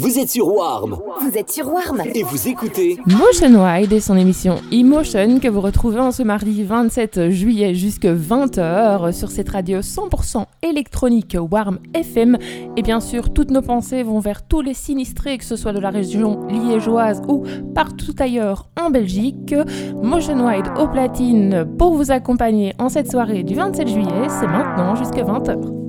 Vous êtes sur Warm Vous êtes sur Warm et vous écoutez Motion Wide et son émission Emotion que vous retrouvez en ce mardi 27 juillet jusque 20h sur cette radio 100% électronique Warm FM. Et bien sûr, toutes nos pensées vont vers tous les sinistrés, que ce soit de la région liégeoise ou partout ailleurs en Belgique. Motion Wide au platine pour vous accompagner en cette soirée du 27 juillet, c'est maintenant jusqu'à 20h.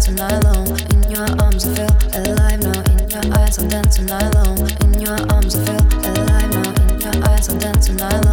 dancing alone. In your arms, I feel alive now. In your eyes, I'm dancing alone. In your arms, I feel alive now. In your eyes, I'm dancing alone.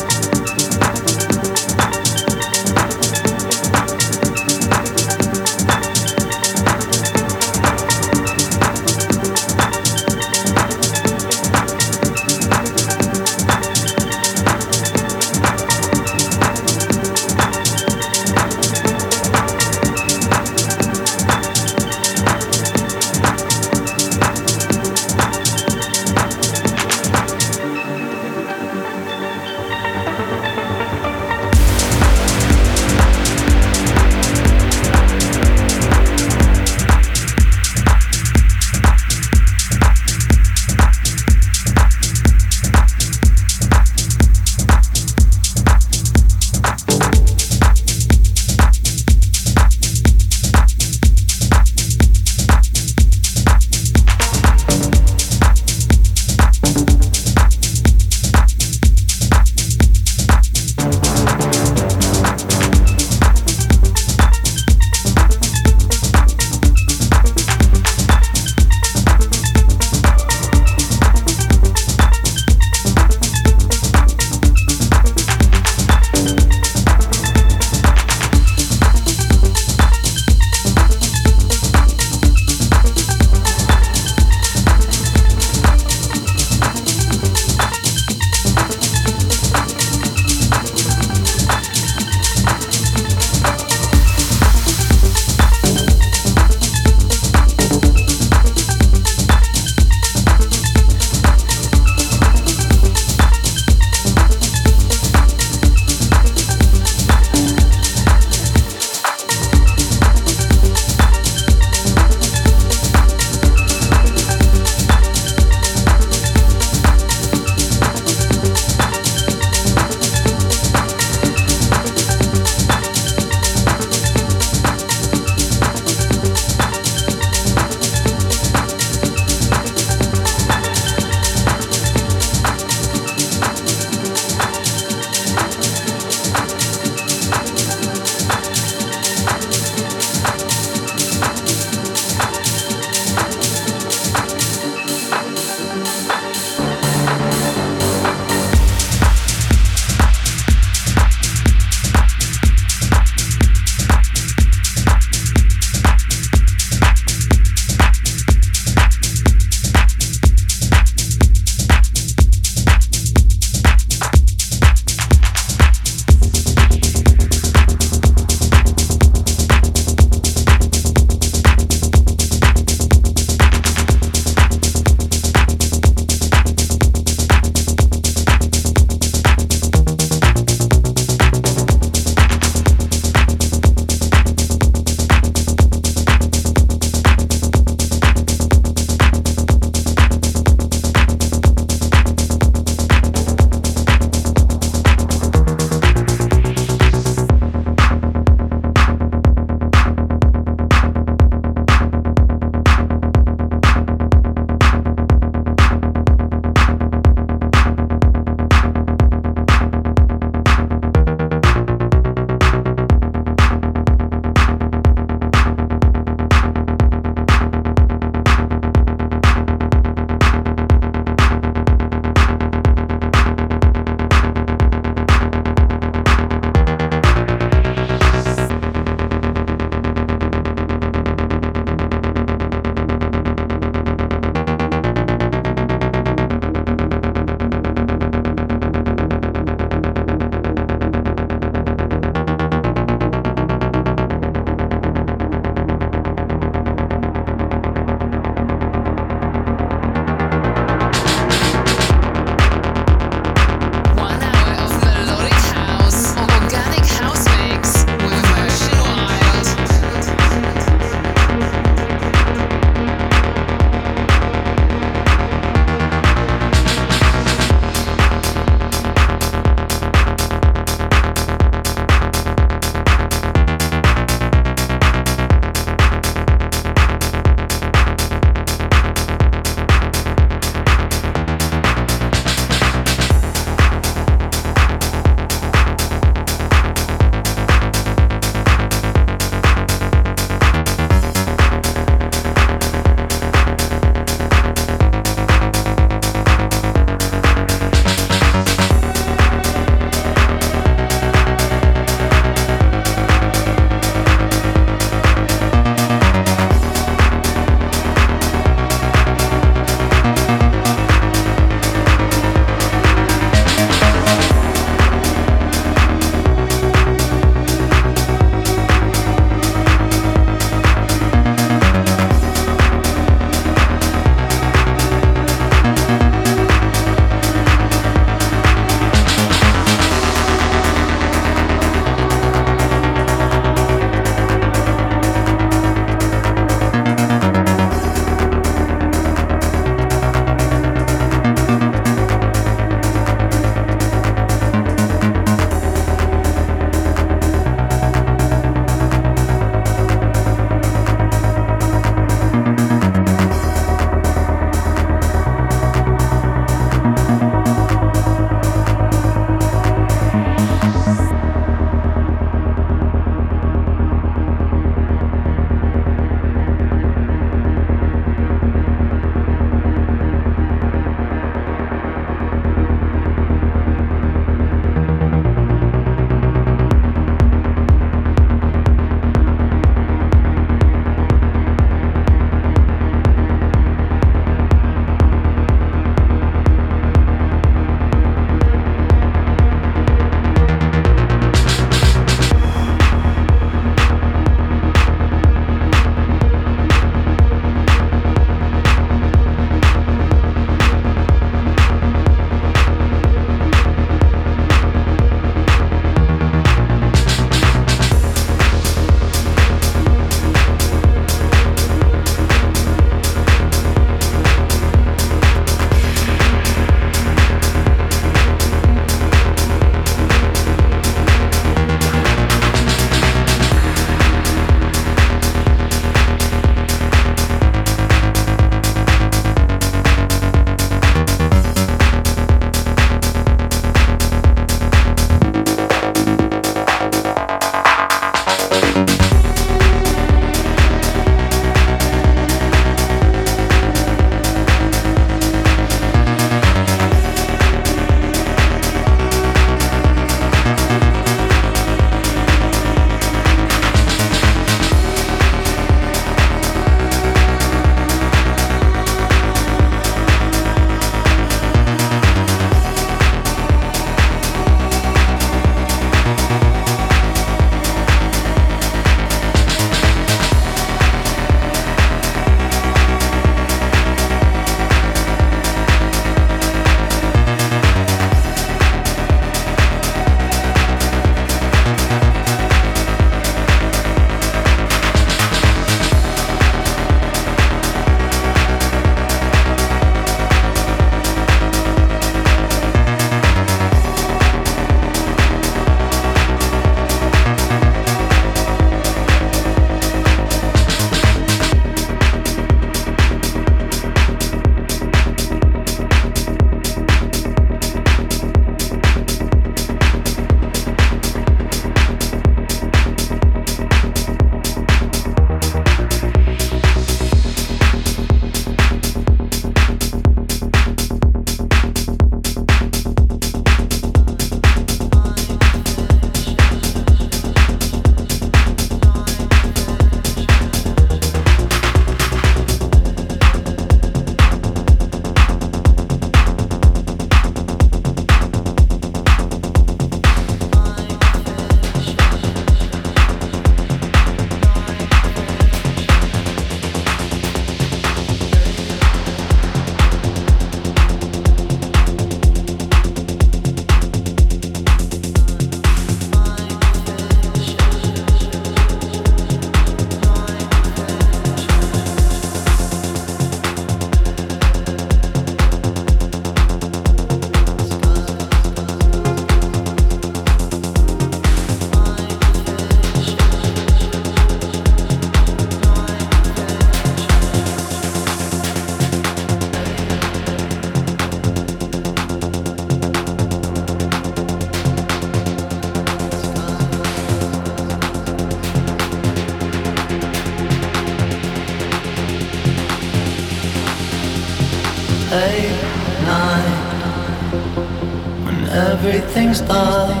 things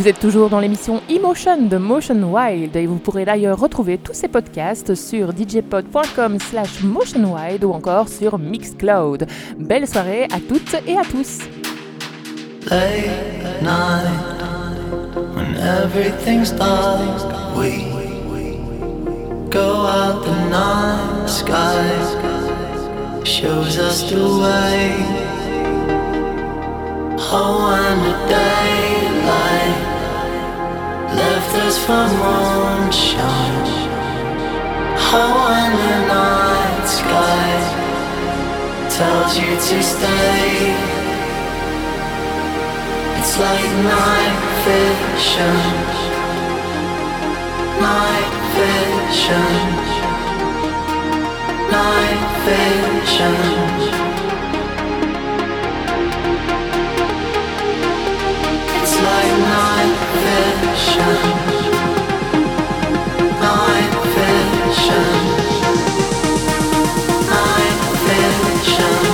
Vous êtes toujours dans l'émission Emotion de Motion Wild et vous pourrez d'ailleurs retrouver tous ces podcasts sur djpod.com slash motionwild ou encore sur Mixcloud. Belle soirée à toutes et à tous. Left us for. How when the night sky tells you to stay, it's like night vision, night vision, night vision. It's like night vision